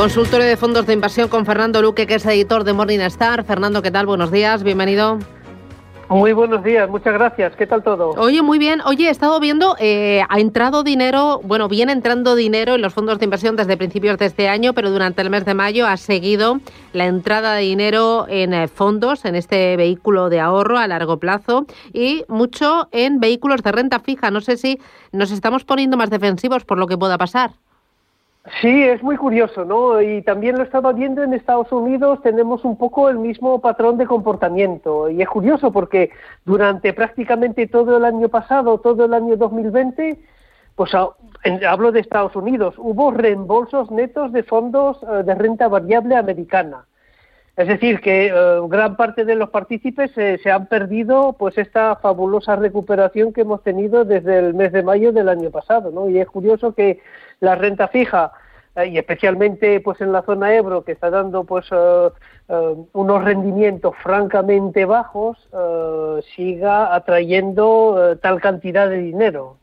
Consultorio de fondos de inversión con Fernando Luque, que es editor de Morningstar. Fernando, ¿qué tal? Buenos días, bienvenido. Muy buenos días, muchas gracias. ¿Qué tal todo? Oye, muy bien. Oye, he estado viendo, eh, ha entrado dinero, bueno, viene entrando dinero en los fondos de inversión desde principios de este año, pero durante el mes de mayo ha seguido la entrada de dinero en eh, fondos, en este vehículo de ahorro a largo plazo y mucho en vehículos de renta fija. No sé si nos estamos poniendo más defensivos por lo que pueda pasar. Sí, es muy curioso, ¿no? Y también lo estaba viendo en Estados Unidos, tenemos un poco el mismo patrón de comportamiento. Y es curioso porque durante prácticamente todo el año pasado, todo el año 2020, pues hablo de Estados Unidos, hubo reembolsos netos de fondos eh, de renta variable americana. Es decir, que eh, gran parte de los partícipes se han perdido pues esta fabulosa recuperación que hemos tenido desde el mes de mayo del año pasado, ¿no? Y es curioso que la renta fija eh, y especialmente pues en la zona Ebro que está dando pues eh, unos rendimientos francamente bajos siga atrayendo tal cantidad de dinero.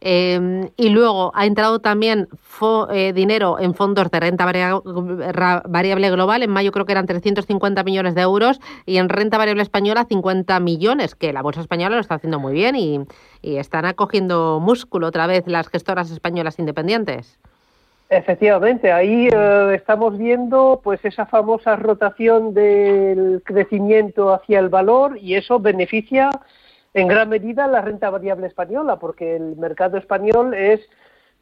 Em, y luego ha entrado también eh, dinero en fondos de renta variable global. En mayo creo que eran 350 millones de euros y en renta variable española 50 millones, que la bolsa española lo está haciendo muy bien y, están acogiendo músculo otra vez las gestoras españolas independientes. Efectivamente, ahí eh, estamos viendo pues esa famosa rotación del crecimiento hacia el valor y eso beneficia en gran medida la renta variable española, porque el mercado español es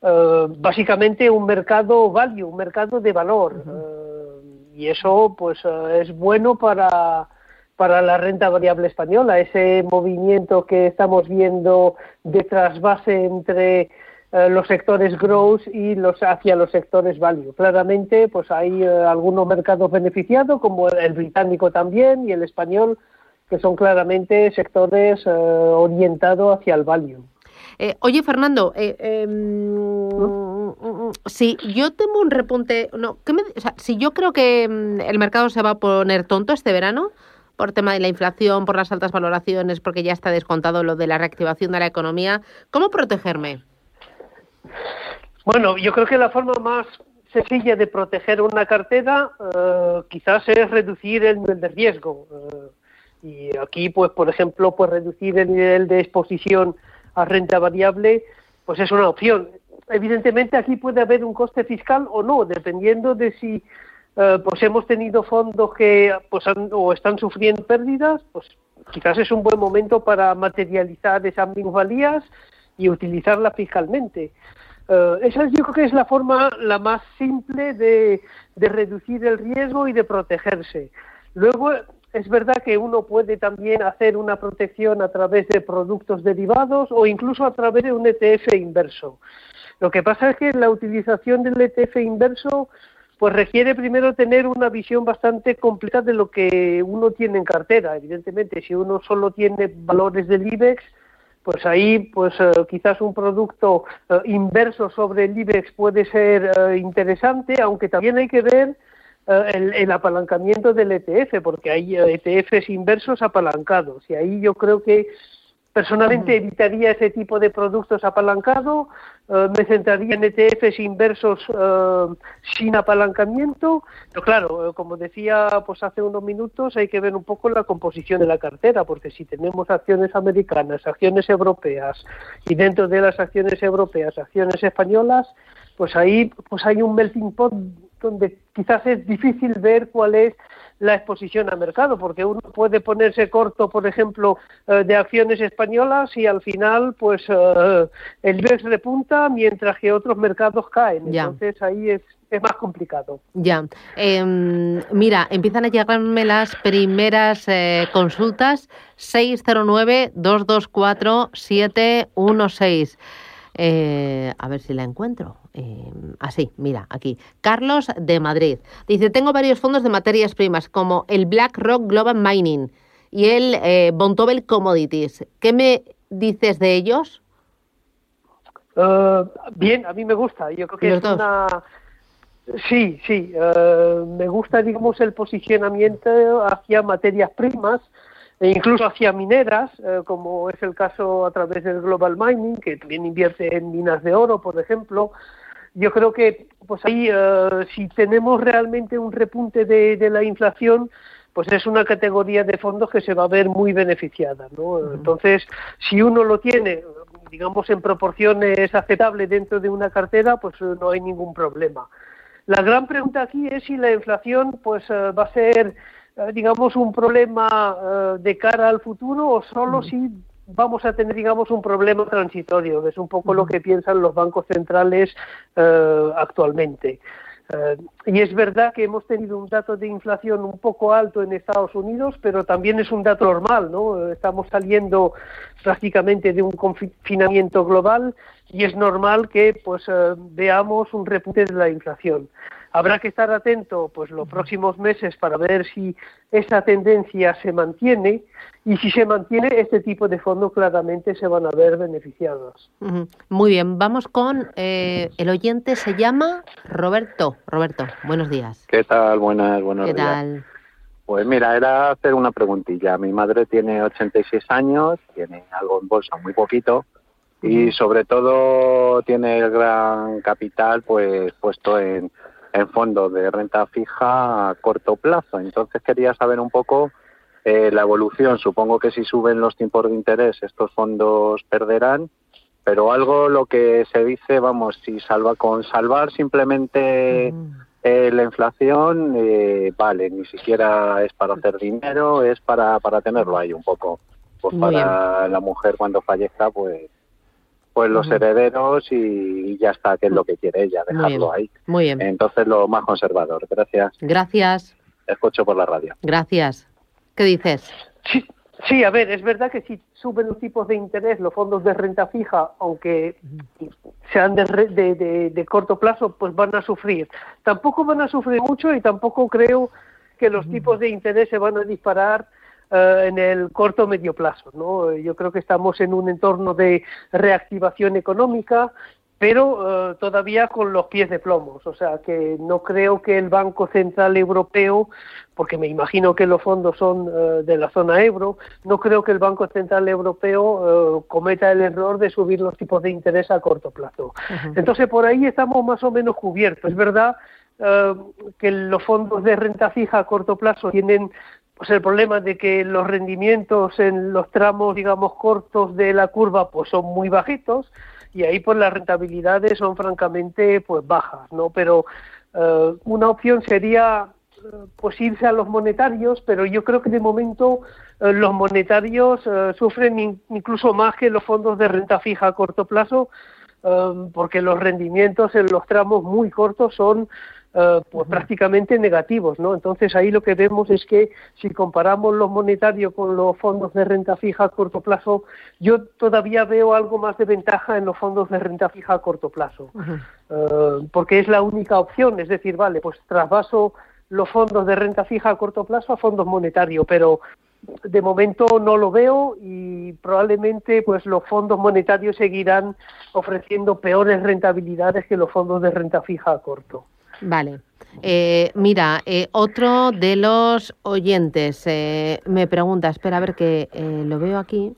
eh, básicamente un mercado value, un mercado de valor. Eh, y eso pues eh, es bueno para, para la renta variable española, ese movimiento que estamos viendo de trasvase entre los sectores growth y los hacia los sectores value. Claramente, pues hay algunos mercados beneficiados, como el británico también y el español, que son claramente sectores eh, orientados hacia el value. Eh, oye, Fernando, eh, em, si yo tengo un repunte, no, si yo creo que mm, el mercado se va a poner tonto este verano por tema de la inflación, por las altas valoraciones, porque ya está descontado lo de la reactivación de la economía, ¿cómo protegerme? Bueno, yo creo que la forma más sencilla de proteger una cartera quizás es reducir el nivel de riesgo. Y aquí, pues, por ejemplo, pues reducir el nivel de exposición a renta variable, pues es una opción. Evidentemente, aquí puede haber un coste fiscal o no, dependiendo de si eh, pues hemos tenido fondos que pues o están sufriendo pérdidas, pues quizás es un buen momento para materializar esas minusvalías y utilizarlas fiscalmente. Eh, esa yo creo que es la forma la más simple de, de reducir el riesgo y de protegerse. Luego, es verdad que uno puede también hacer una protección a través de productos derivados o incluso a través de un ETF inverso. Lo que pasa es que la utilización del ETF inverso pues requiere primero tener una visión bastante completa de lo que uno tiene en cartera. Evidentemente, si uno solo tiene valores del IBEX, pues ahí pues eh, quizás un producto eh, inverso sobre el IBEX puede ser eh, interesante, aunque también hay que ver eh, el, apalancamiento del ETF, porque hay ETFs inversos apalancados. Y ahí yo creo que Personalmente evitaría ese tipo de productos apalancados, eh, me centraría en ETFs inversos eh, sin apalancamiento, pero claro, eh, como decía pues hace unos minutos, hay que ver un poco la composición de la cartera, porque si tenemos acciones americanas, acciones europeas y dentro de las acciones europeas, acciones españolas, pues ahí pues hay un melting pot donde quizás es difícil ver cuál es la exposición a mercado, porque uno puede ponerse corto, por ejemplo, eh, de acciones españolas y al final, pues, eh, el IBEX repunta mientras que otros mercados caen. Entonces ahí es, es más complicado. Ya. Em, mira, empiezan a llegarme las primeras eh, consultas 609-224-716. a ver si la encuentro. Eh, así, mira, aquí. Carlos de Madrid. Dice, tengo varios fondos de materias primas, como el BlackRock Global Mining y el eh, Bontobel Commodities. ¿Qué me dices de ellos? Eh, bien, a mí me gusta. Yo creo que es una... Sí, sí. me gusta, digamos, el posicionamiento hacia materias primas e incluso hacia mineras, como es el caso a través del Global Mining, que también invierte en minas de oro, por ejemplo, yo creo que pues ahí eh, si tenemos realmente un repunte de, la inflación pues es una categoría de fondos que se va a ver muy beneficiada ¿no? entonces si uno lo tiene digamos en proporciones aceptables dentro de una cartera pues eh, no hay ningún problema. La gran pregunta aquí es si la inflación pues eh, va a ser digamos un problema de cara al futuro o solo si vamos a tener, digamos, un problema transitorio, es un poco lo que piensan los bancos centrales eh, actualmente. Eh, y es verdad que hemos tenido un dato de inflación un poco alto en Estados Unidos, pero también es un dato normal, ¿no? Estamos saliendo prácticamente de un confinamiento global y es normal que pues eh, veamos un repunte de la inflación. Habrá que estar atento pues los próximos meses para ver si esa tendencia se mantiene y si se mantiene este tipo de fondos claramente se van a ver beneficiados. Muy bien, vamos con eh, el oyente se llama Roberto. Roberto, buenos días. ¿Qué tal? Buenas, buenos días. ¿Qué tal? Pues mira, era hacer una preguntilla. Mi madre tiene 86 años, tiene algo en bolsa, muy poquito, y sobre todo tiene el gran capital pues puesto en en fondos de renta fija a corto plazo. Entonces quería saber un poco eh, la evolución. Supongo que si suben los tiempos de interés estos fondos perderán, pero algo lo que se dice, vamos, si salva con salvar simplemente eh, la inflación, eh, vale, ni siquiera es para hacer dinero, es para, para tenerlo ahí un poco. Pues para la mujer cuando fallezca, pues pues los herederos y, ya está, que es lo que quiere ella, dejarlo ahí. Muy bien. Entonces lo más conservador. Gracias. Gracias. Escucho por la radio. Gracias. ¿Qué dices? Sí, sí, a ver, es verdad que si suben los tipos de interés, los fondos de renta fija, aunque sean de, de, de corto plazo, pues van a sufrir. Tampoco van a sufrir mucho y tampoco creo que los tipos de interés se van a disparar eh, en el corto o medio plazo. ¿no? Yo creo que estamos en un entorno de reactivación económica, pero eh, todavía con los pies de plomos. O sea, que no creo que el Banco Central Europeo, porque me imagino que los fondos son eh, de la zona euro, no creo que el Banco Central Europeo cometa el error de subir los tipos de interés a corto plazo. Entonces, por ahí estamos más o menos cubiertos. Es verdad que los fondos de renta fija a corto plazo tienen pues el problema de que los rendimientos en los tramos, digamos, cortos de la curva, pues son muy bajitos y ahí pues las rentabilidades son francamente pues bajas, ¿no? Pero eh, una opción sería eh, pues irse a los monetarios, pero yo creo que de momento eh, los monetarios sufren incluso más que los fondos de renta fija a corto plazo, porque los rendimientos en los tramos muy cortos son eh, pues prácticamente negativos, ¿no? Entonces ahí lo que vemos es que si comparamos los monetarios con los fondos de renta fija a corto plazo, yo todavía veo algo más de ventaja en los fondos de renta fija a corto plazo, eh, porque es la única opción, es decir, vale, pues trasvaso los fondos de renta fija a corto plazo a fondos monetarios, pero de momento no lo veo y probablemente pues los fondos monetarios seguirán ofreciendo peores rentabilidades que los fondos de renta fija a corto. Vale. Eh, mira, eh, otro de los oyentes eh, me pregunta, espera a ver que lo veo aquí,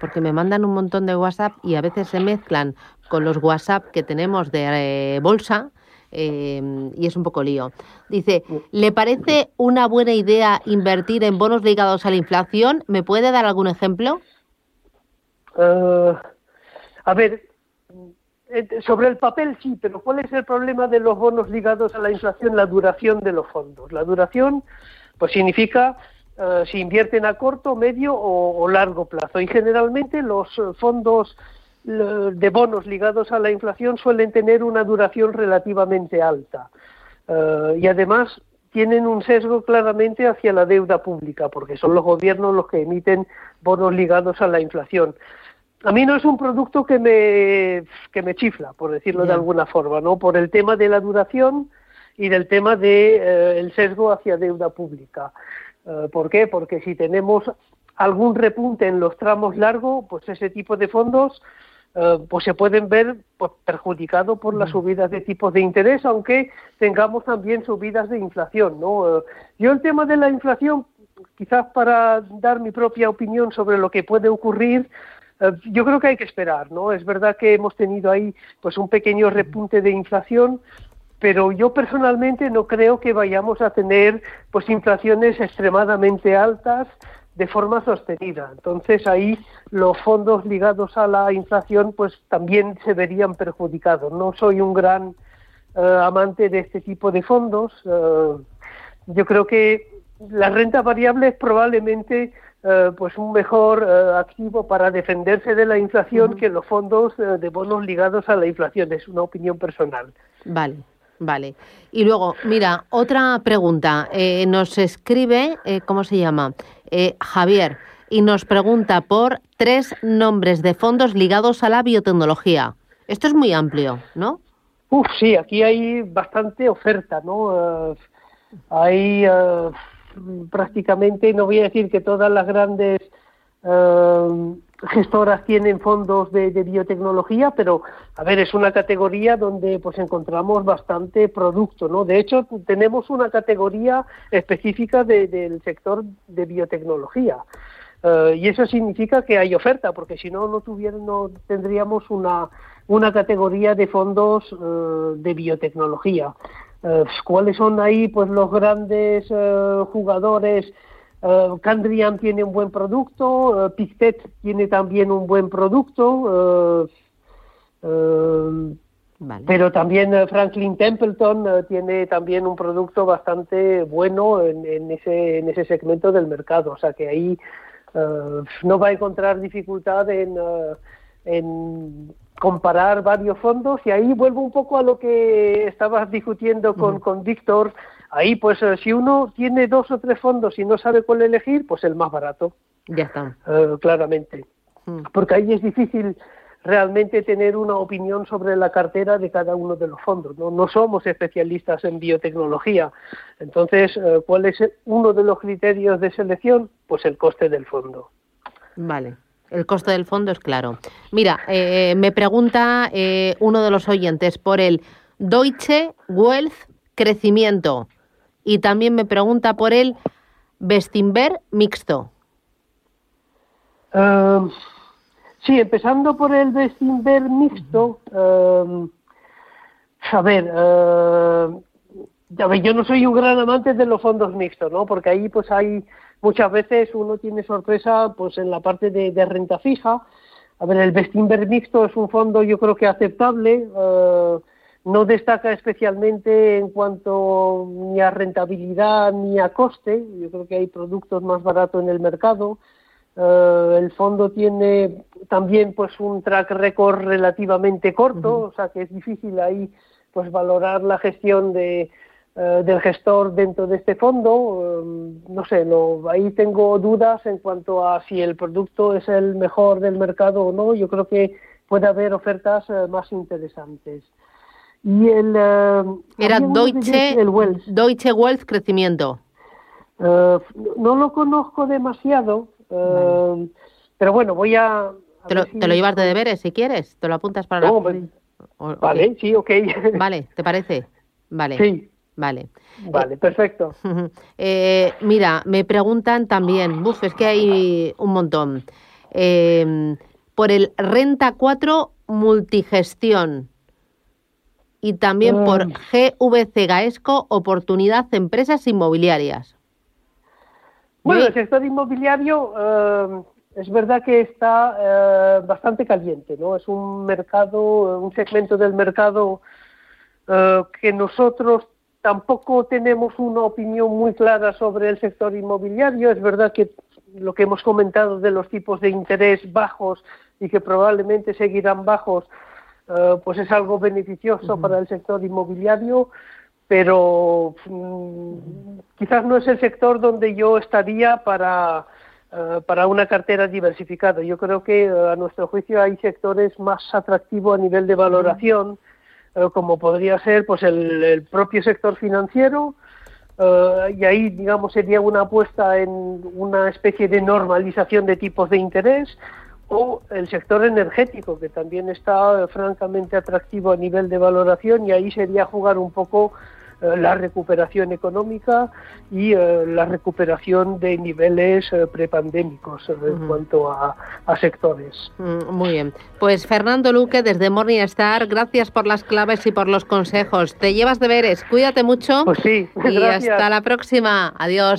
porque me mandan un montón de WhatsApp y a veces se mezclan con los WhatsApp que tenemos de eh, bolsa. Eh, y es un poco lío. Dice, ¿le parece una buena idea invertir en bonos ligados a la inflación? ¿Me puede dar algún ejemplo? a ver, sobre el papel sí, pero ¿cuál es el problema de los bonos ligados a la inflación? La duración de los fondos. La duración, pues significa eh, si invierten a corto, medio o, largo plazo. Y generalmente los eh, fondos de bonos ligados a la inflación suelen tener una duración relativamente alta. Eh, y además tienen un sesgo claramente hacia la deuda pública, porque son los gobiernos los que emiten bonos ligados a la inflación. A mí no es un producto que me, que me chifla, por decirlo de alguna forma, ¿no? Por el tema de la duración y del tema del de, sesgo hacia deuda pública. Eh, ¿Por qué? Porque si tenemos algún repunte en los tramos largos, pues ese tipo de fondos eh, pues se pueden ver pues, perjudicados por las subidas de tipos de interés, aunque tengamos también subidas de inflación. ¿no? Eh, yo el tema de la inflación, quizás para dar mi propia opinión sobre lo que puede ocurrir, yo creo que hay que esperar, ¿no? Es verdad que hemos tenido ahí pues un pequeño repunte de inflación, pero yo personalmente no creo que vayamos a tener pues inflaciones extremadamente altas de forma sostenida. Entonces ahí los fondos ligados a la inflación pues también se verían perjudicados. No soy un gran eh, amante de este tipo de fondos. Eh, yo creo que la renta variable es probablemente eh, pues un mejor activo para defenderse de la inflación que los fondos de bonos ligados a la inflación. Es una opinión personal. Vale. Vale. Y luego, mira, otra pregunta. Eh, nos escribe, eh, ¿cómo se llama? Eh, Javier, y nos pregunta por tres nombres de fondos ligados a la biotecnología. Esto es muy amplio, ¿no? Uf, sí, aquí hay bastante oferta, ¿no? hay prácticamente, no voy a decir que todas las grandes gestoras tienen fondos de, biotecnología, pero a ver, es una categoría donde pues encontramos bastante producto, ¿no? De hecho, tenemos una categoría específica del sector de biotecnología. Eh, y eso significa que hay oferta, porque si no, no, no tendríamos una, una categoría de fondos eh, de biotecnología. Eh, ¿Cuáles son ahí pues los grandes jugadores Uh, Candrian tiene un buen producto, uh, Pictet tiene también un buen producto, uh, pero también Franklin Templeton tiene también un producto bastante bueno en, ese, en ese segmento del mercado, o sea que ahí no va a encontrar dificultad en, en comparar varios fondos y ahí vuelvo un poco a lo que estabas discutiendo con, con Víctor Ahí, pues, eh, si uno tiene dos o tres fondos y no sabe cuál elegir, pues el más barato. Ya está. Eh, claramente. Mm. Porque ahí es difícil realmente tener una opinión sobre la cartera de cada uno de los fondos. No, no somos especialistas en biotecnología. Entonces, eh, ¿cuál es uno de los criterios de selección? Pues el coste del fondo. Vale. El coste del fondo es claro. Mira, me pregunta uno de los oyentes por el Deutsche Wealth Crecimiento. Y también me pregunta por el Bestinver mixto. Em, sí, empezando por el Bestinver mixto. Em, a ver, em, yo no soy un gran amante de los fondos mixtos, ¿no? Porque ahí pues hay muchas veces uno tiene sorpresa pues en la parte de, renta fija. A ver, el Bestinver mixto es un fondo yo creo que aceptable. Uh, no destaca especialmente en cuanto ni a rentabilidad ni a coste. Yo creo que hay productos más baratos en el mercado. Eh, el fondo tiene también pues un track record relativamente corto, o sea que es difícil ahí pues valorar la gestión de, eh, del gestor dentro de este fondo. Eh, no sé, ahí tengo dudas en cuanto a si el producto es el mejor del mercado o no. Yo creo que puede haber ofertas más interesantes. Y el, eh, Era Deutsche, Deutsche Wealth Crecimiento. Eh, no lo conozco demasiado, eh, pero bueno, voy a... te, lo, te, lo, llevas de deberes si quieres, te lo apuntas para la... vale, sí, ok. Vale, ¿te parece? Vale. Sí. Vale. Vale, perfecto. mira, me preguntan también, buf, es que hay un montón. em, por el Renta 4 Multigestión y también por GVC Gaesco Oportunidad Empresas Inmobiliarias. Bueno, el sector inmobiliario eh, es verdad que está eh, bastante caliente, ¿no? Es un mercado, un segmento del mercado eh, que nosotros tampoco tenemos una opinión muy clara sobre el sector inmobiliario. Es verdad que lo que hemos comentado de los tipos de interés bajos y que probablemente seguirán bajos, eh, pues es algo beneficioso para el sector inmobiliario, pero mm, quizás no es el sector donde yo estaría para, eh, para una cartera diversificada. Yo creo que a nuestro juicio hay sectores más atractivos a nivel de valoración como podría ser pues el, propio sector financiero, eh, y ahí, digamos, sería una apuesta en una especie de normalización de tipos de interés, o el sector energético, que también está francamente atractivo a nivel de valoración, y ahí sería jugar un poco la recuperación económica y eh, la recuperación de niveles eh, prepandémicos en cuanto a, sectores. Mm, muy bien. Pues Fernando Luque, desde Morningstar, gracias por las claves y por los consejos. Te llevas deberes, cuídate mucho. Pues sí, y hasta la próxima. Adiós.